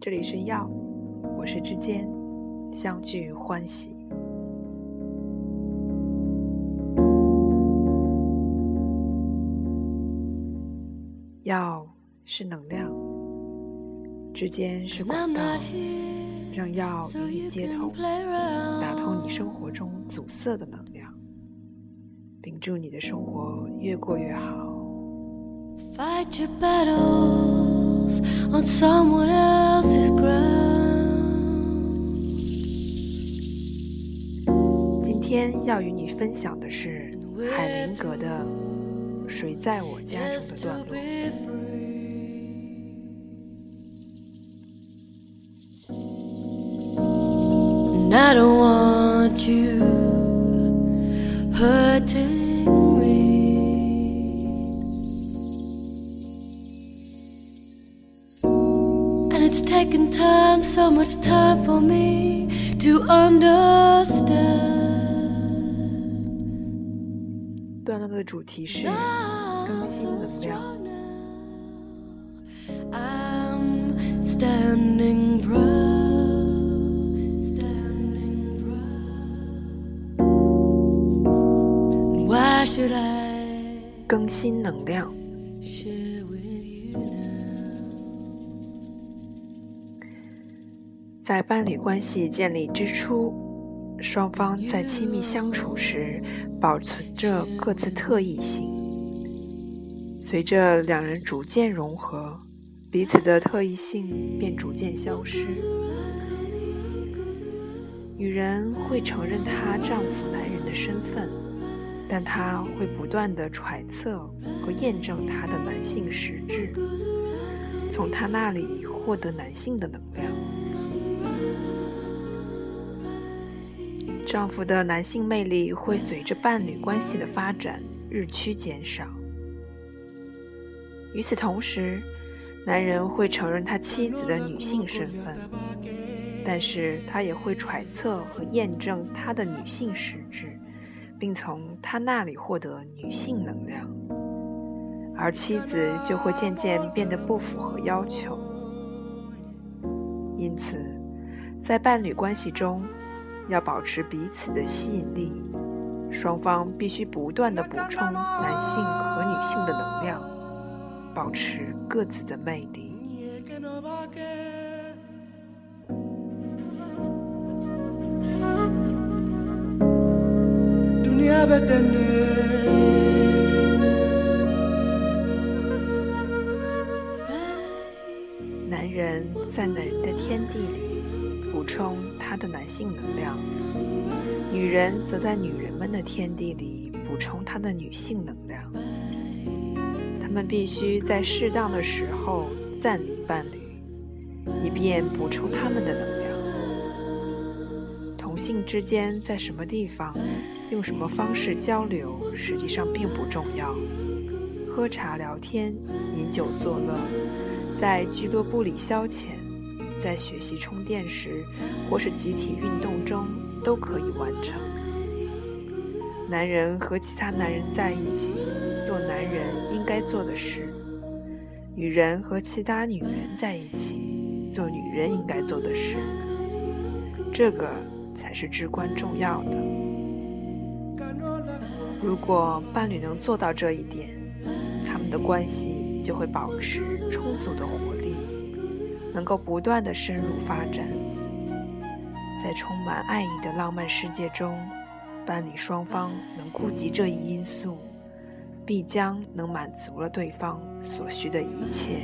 这里是药，我是之间，相聚欢喜。药是能量，之间是管道，让药与你接通，打通你生活中阻塞的能量，并祝你的生活越过越好。Fight your battles on someone else's ground。今天要与你分享的是海灵格的《谁在我家中》的段落。I don't want you hurting it's taken time, so much time for me to understand. 段落的主题是更新能量。I'm standing proud. 更新能量。 在伴侣关系建立之初，双方在亲密相处时保存着各自特异性。随着两人逐渐融合，彼此的特异性便逐渐消失。女人会承认她丈夫男人的身份。但她会不断的揣测和验证他的男性实质，从他那里获得男性的能量。丈夫的男性魅力会随着伴侣关系的发展日趋减少。与此同时，男人会承认他妻子的女性身份，但是他也会揣测和验证她的女性实质。并从他那里获得女性能量，而妻子就会渐渐变得不符合要求。因此，在伴侣关系中，要保持彼此的吸引力，双方必须不断的补充男性和女性的能量，保持各自的魅力。男人在男人的天地里补充他的男性能量，女人则在女人们的天地里补充她的女性能量。他们必须在适当的时候暂离伴侣，以便补充他们的能量。同性之间在什么地方？用什么方式交流，实际上并不重要。喝茶聊天、饮酒作乐，在俱乐部里消遣，在学习充电时，或是集体运动中，都可以完成。男人和其他男人在一起，做男人应该做的事；女人和其他女人在一起，做女人应该做的事。这个才是至关重要的。如果伴侣能做到这一点，他们的关系就会保持充足的活力，能够不断的深入发展。在充满爱意的浪漫世界中，伴侣双方能顾及这一因素，必将能满足了对方所需的一切。